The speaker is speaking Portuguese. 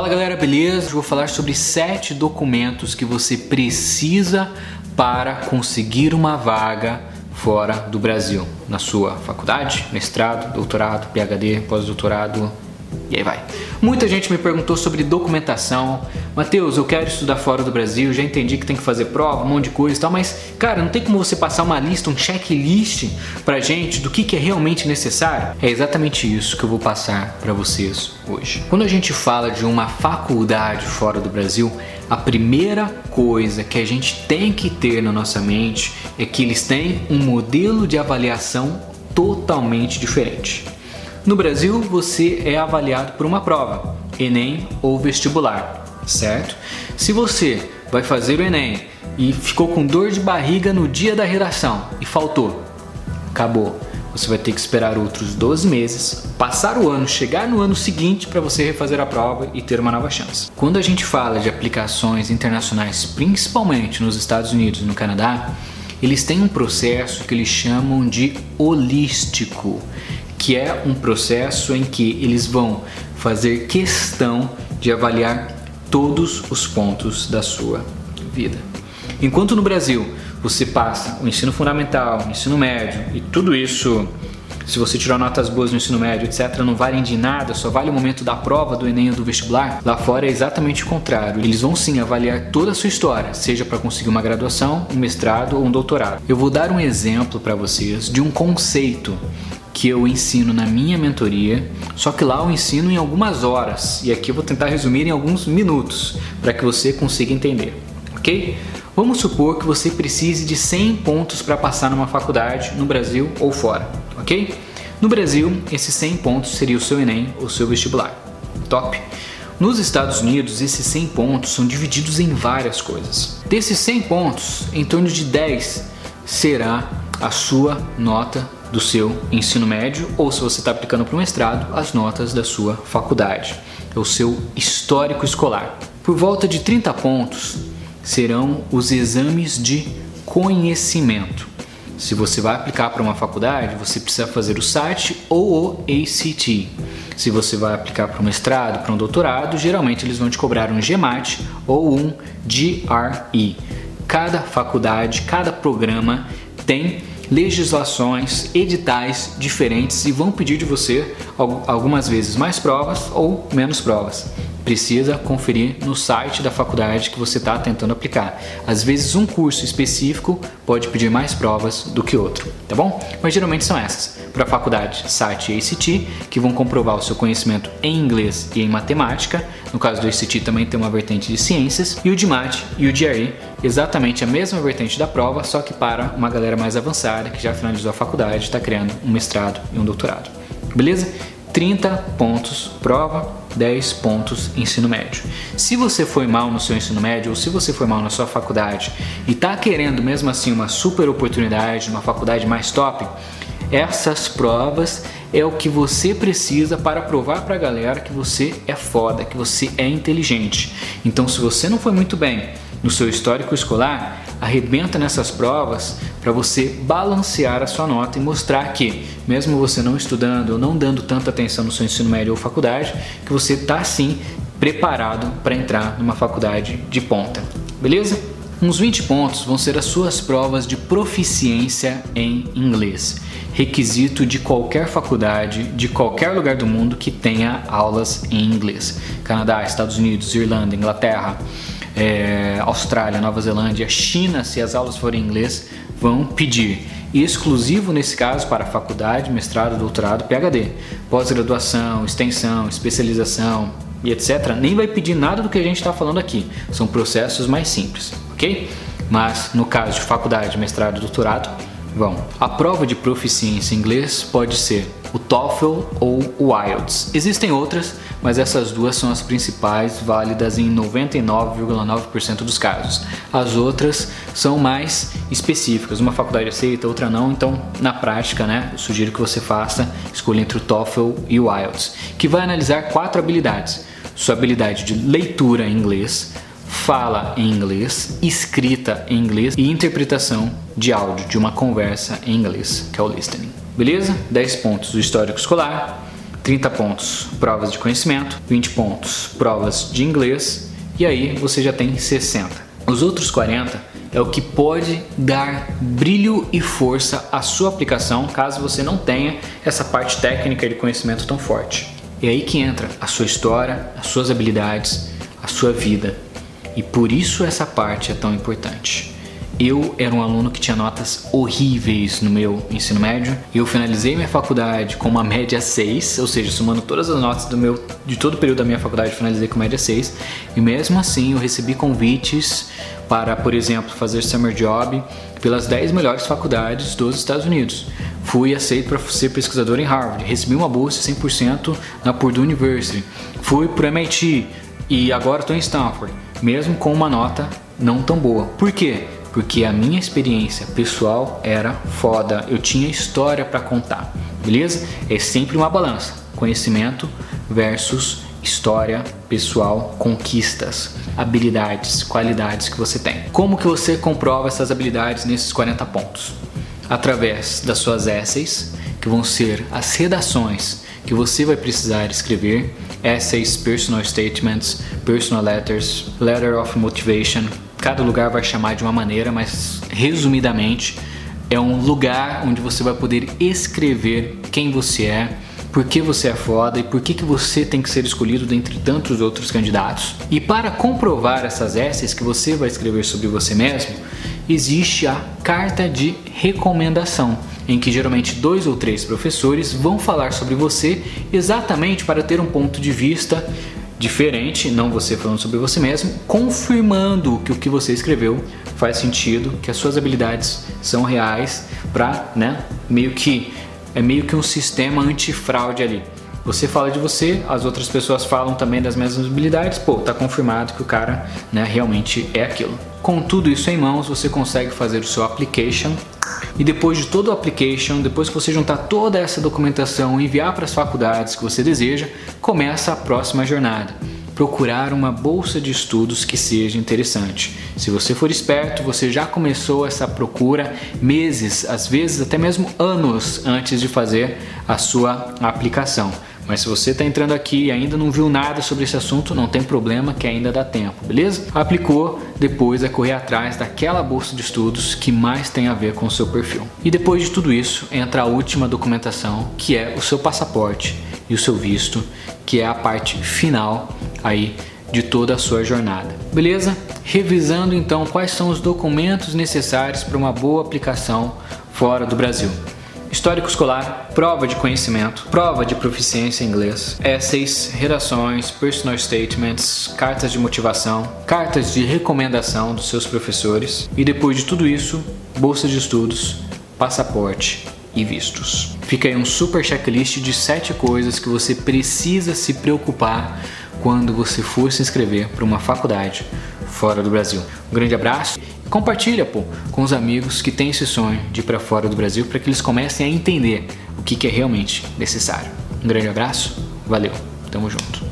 Fala galera, beleza? Eu vou falar sobre sete documentos que você precisa para conseguir uma vaga fora do Brasil, na sua faculdade, mestrado, doutorado, PhD, pós-doutorado, e aí vai. Muita gente me perguntou sobre documentação. Mateus, eu quero estudar fora do Brasil, já entendi que tem que fazer prova, um monte de coisa e tal, mas cara, não tem como você passar uma lista, um checklist pra gente do que, que é realmente necessário? É exatamente isso que eu vou passar para vocês hoje. Quando a gente fala de uma faculdade fora do Brasil, a primeira coisa que a gente tem que ter na nossa mente é que eles têm um modelo de avaliação totalmente diferente. No Brasil, você é avaliado por uma prova, Enem ou vestibular, certo? Se você vai fazer o Enem e ficou com dor de barriga no dia da redação e faltou, acabou. Você vai ter que esperar outros 12 meses, passar o ano, chegar no ano seguinte para você refazer a prova e ter uma nova chance. Quando a gente fala de aplicações internacionais, principalmente nos Estados Unidos e no Canadá, eles têm um processo que eles chamam de holístico que é um processo em que eles vão fazer questão de avaliar todos os pontos da sua vida. Enquanto no Brasil você passa o ensino fundamental, o ensino médio e tudo isso, se você tirar notas boas no ensino médio, etc., não valem de nada, só vale o momento da prova do Enem ou do vestibular, lá fora é exatamente o contrário. Eles vão sim avaliar toda a sua história, seja para conseguir uma graduação, um mestrado ou um doutorado. Eu vou dar um exemplo para vocês de um conceito que eu ensino na minha mentoria, só que lá eu ensino em algumas horas e aqui eu vou tentar resumir em alguns minutos para que você consiga entender, ok? Vamos supor que você precise de 100 pontos para passar numa faculdade no Brasil ou fora, ok? No Brasil, esses 100 pontos seria o seu Enem ou seu vestibular. Top! Nos Estados Unidos, esses 100 pontos são divididos em várias coisas. Desses 100 pontos, em torno de 10 será a sua nota do seu ensino médio ou se você está aplicando para o mestrado, as notas da sua faculdade, é o seu histórico escolar. Por volta de 30 pontos serão os exames de conhecimento. Se você vai aplicar para uma faculdade, você precisa fazer o SAT ou o ACT. Se você vai aplicar para um mestrado, para um doutorado, geralmente eles vão te cobrar um GMAT ou um GRE. Cada faculdade, cada programa tem legislações, editais diferentes e vão pedir de você algumas vezes mais provas ou menos provas precisa conferir no site da faculdade que você está tentando aplicar. Às vezes, um curso específico pode pedir mais provas do que outro, tá bom? Mas geralmente são essas: para a faculdade, SAT e ACT, que vão comprovar o seu conhecimento em inglês e em matemática. No caso do ACT, também tem uma vertente de ciências, e o de MAT e o GRE, exatamente a mesma vertente da prova, só que para uma galera mais avançada que já finalizou a faculdade, está criando um mestrado e um doutorado. Beleza? 30 pontos prova, 10 pontos ensino médio. Se você foi mal no seu ensino médio ou se você foi mal na sua faculdade e está querendo mesmo assim uma super oportunidade, uma faculdade mais top, essas provas é o que você precisa para provar para a galera que você é foda, que você é inteligente. Então, se você não foi muito bem no seu histórico escolar, arrebenta nessas provas para você balancear a sua nota e mostrar que, mesmo você não estudando ou não dando tanta atenção no seu ensino médio ou faculdade, que você está sim preparado para entrar numa faculdade de ponta. Beleza? Uns 20 pontos vão ser as suas provas de proficiência em inglês, requisito de qualquer faculdade, de qualquer lugar do mundo que tenha aulas em inglês. Canadá, Estados Unidos, Irlanda, Inglaterra, é, Austrália, Nova Zelândia, China, se as aulas forem em inglês, vão pedir. Exclusivo nesse caso para faculdade, mestrado, doutorado, PhD, pós-graduação, extensão, especialização e etc. Nem vai pedir nada do que a gente está falando aqui. São processos mais simples, ok? Mas no caso de faculdade, mestrado, doutorado, vão. A prova de proficiência em inglês pode ser o TOEFL ou o IELTS. Existem outras, mas essas duas são as principais, válidas em 99,9% dos casos. As outras são mais específicas, uma faculdade aceita, outra não, então na prática, né, eu sugiro que você faça, escolha entre o TOEFL e o IELTS, que vai analisar quatro habilidades: sua habilidade de leitura em inglês, fala em inglês, escrita em inglês e interpretação de áudio de uma conversa em inglês, que é o listening. Beleza? 10 pontos do histórico escolar, 30 pontos provas de conhecimento, 20 pontos provas de inglês e aí você já tem 60. Os outros 40 é o que pode dar brilho e força à sua aplicação caso você não tenha essa parte técnica de conhecimento tão forte. E aí que entra a sua história, as suas habilidades, a sua vida. E por isso essa parte é tão importante. Eu era um aluno que tinha notas horríveis no meu ensino médio. Eu finalizei minha faculdade com uma média 6, ou seja, somando todas as notas do meu de todo o período da minha faculdade, finalizei com média 6. E mesmo assim, eu recebi convites para, por exemplo, fazer summer job pelas 10 melhores faculdades dos Estados Unidos. Fui aceito para ser pesquisador em Harvard, recebi uma bolsa 100% na Purdue University. Fui para o MIT e agora estou em Stanford, mesmo com uma nota não tão boa. Por quê? porque a minha experiência pessoal era foda, eu tinha história para contar, beleza? É sempre uma balança, conhecimento versus história pessoal, conquistas, habilidades, qualidades que você tem. Como que você comprova essas habilidades nesses 40 pontos? Através das suas essays, que vão ser as redações que você vai precisar escrever, essays, personal statements, personal letters, letter of motivation, Cada lugar vai chamar de uma maneira, mas resumidamente é um lugar onde você vai poder escrever quem você é, por que você é foda e por que, que você tem que ser escolhido dentre tantos outros candidatos. E para comprovar essas essays que você vai escrever sobre você mesmo, existe a carta de recomendação, em que geralmente dois ou três professores vão falar sobre você exatamente para ter um ponto de vista diferente, não você falando sobre você mesmo, confirmando que o que você escreveu faz sentido, que as suas habilidades são reais, para, né, meio que é meio que um sistema antifraude ali. Você fala de você, as outras pessoas falam também das mesmas habilidades, pô, tá confirmado que o cara, né, realmente é aquilo. Com tudo isso em mãos, você consegue fazer o seu application e depois de todo o application, depois que você juntar toda essa documentação e enviar para as faculdades que você deseja, começa a próxima jornada. Procurar uma bolsa de estudos que seja interessante. Se você for esperto, você já começou essa procura meses, às vezes até mesmo anos antes de fazer a sua aplicação. Mas se você está entrando aqui e ainda não viu nada sobre esse assunto, não tem problema que ainda dá tempo, beleza? Aplicou, depois é correr atrás daquela bolsa de estudos que mais tem a ver com o seu perfil. E depois de tudo isso, entra a última documentação, que é o seu passaporte e o seu visto, que é a parte final aí de toda a sua jornada. Beleza? Revisando então quais são os documentos necessários para uma boa aplicação fora do Brasil histórico escolar, prova de conhecimento, prova de proficiência em inglês, essays, redações, personal statements, cartas de motivação, cartas de recomendação dos seus professores e depois de tudo isso, bolsa de estudos, passaporte e vistos. Fica aí um super checklist de 7 coisas que você precisa se preocupar quando você for se inscrever para uma faculdade fora do Brasil. Um grande abraço Compartilha, pô, com os amigos que têm esse sonho de ir para fora do Brasil para que eles comecem a entender o que, que é realmente necessário. Um grande abraço, valeu, tamo junto.